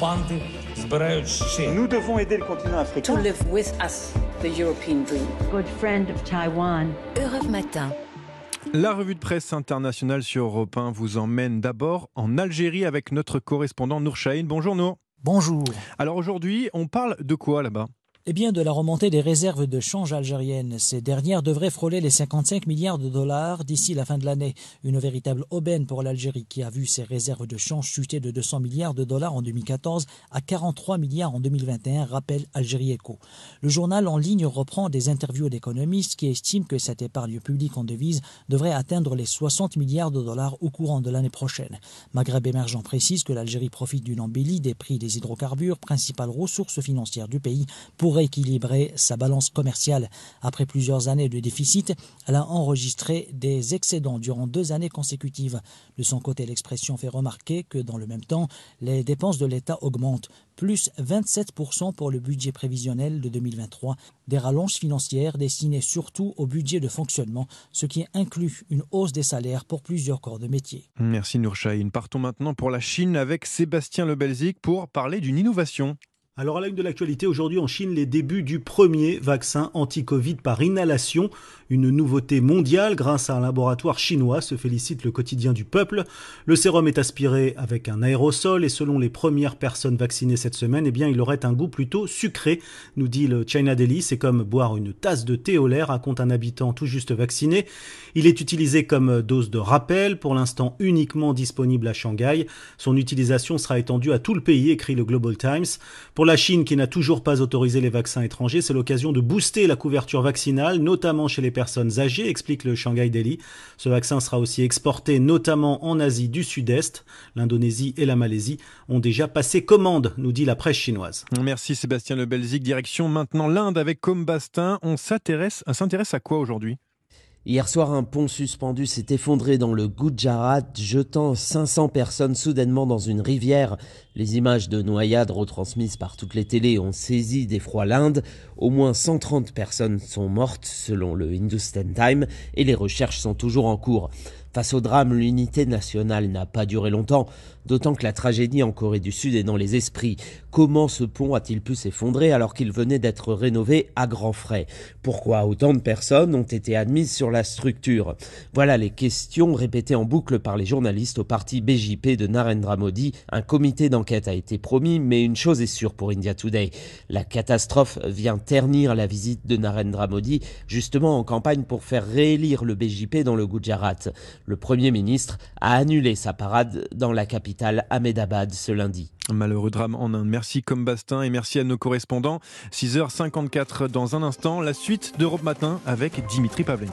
Nous devons aider le continent africain. To live with us the European dream. Good friend of Taiwan. Europe Matin. La revue de presse internationale sur Europe 1 vous emmène d'abord en Algérie avec notre correspondant Nour Chahine. Bonjour Nour. Bonjour. Alors aujourd'hui, on parle de quoi là-bas? Eh bien, de la remontée des réserves de change algériennes. Ces dernières devraient frôler les 55 milliards de dollars d'ici la fin de l'année. Une véritable aubaine pour l'Algérie qui a vu ses réserves de change chuter de 200 milliards de dollars en 2014 à 43 milliards en 2021, rappelle Algérie Eco. Le journal en ligne reprend des interviews d'économistes qui estiment que cette épargne publique en devise devrait atteindre les 60 milliards de dollars au courant de l'année prochaine. Maghreb émergent précise que l'Algérie profite d'une embellie des prix des hydrocarbures, principale ressource financière du pays, pour équilibrer sa balance commerciale. Après plusieurs années de déficit, elle a enregistré des excédents durant deux années consécutives. De son côté, l'expression fait remarquer que dans le même temps, les dépenses de l'État augmentent, plus 27% pour le budget prévisionnel de 2023, des rallonges financières destinées surtout au budget de fonctionnement, ce qui inclut une hausse des salaires pour plusieurs corps de métier. Merci Nourchaïn. Partons maintenant pour la Chine avec Sébastien Lebelzik pour parler d'une innovation. Alors à la une de l'actualité, aujourd'hui en Chine, les débuts du premier vaccin anti-Covid par inhalation, une nouveauté mondiale grâce à un laboratoire chinois, se félicite le quotidien du peuple. Le sérum est aspiré avec un aérosol et selon les premières personnes vaccinées cette semaine, eh bien il aurait un goût plutôt sucré, nous dit le China Daily, c'est comme boire une tasse de thé au lait, raconte un habitant tout juste vacciné. Il est utilisé comme dose de rappel, pour l'instant uniquement disponible à Shanghai. Son utilisation sera étendue à tout le pays, écrit le Global Times. La Chine qui n'a toujours pas autorisé les vaccins étrangers, c'est l'occasion de booster la couverture vaccinale, notamment chez les personnes âgées, explique le Shanghai Daily. Ce vaccin sera aussi exporté notamment en Asie du Sud-Est. L'Indonésie et la Malaisie ont déjà passé commande, nous dit la presse chinoise. Merci Sébastien Le Belzic. Direction maintenant l'Inde avec Combastin. On s'intéresse à quoi aujourd'hui? Hier soir, un pont suspendu s'est effondré dans le Gujarat, jetant 500 personnes soudainement dans une rivière. Les images de noyades retransmises par toutes les télés ont saisi d'effroi l'Inde. Au moins 130 personnes sont mortes selon le Hindustan Time et les recherches sont toujours en cours. Face au drame, l'unité nationale n'a pas duré longtemps, d'autant que la tragédie en Corée du Sud est dans les esprits. Comment ce pont a-t-il pu s'effondrer alors qu'il venait d'être rénové à grands frais? Pourquoi autant de personnes ont été admises sur la structure? Voilà les questions répétées en boucle par les journalistes au parti BJP de Narendra Modi. Un comité d'enquête a été promis, mais une chose est sûre pour India Today. La catastrophe vient ternir la visite de Narendra Modi, justement en campagne pour faire réélire le BJP dans le Gujarat. Le Premier ministre a annulé sa parade dans la capitale Ahmedabad ce lundi. Malheureux drame en Inde. Merci Combastin et merci à nos correspondants. 6h54 dans un instant, la suite d'Europe Matin avec Dimitri Pavlenko.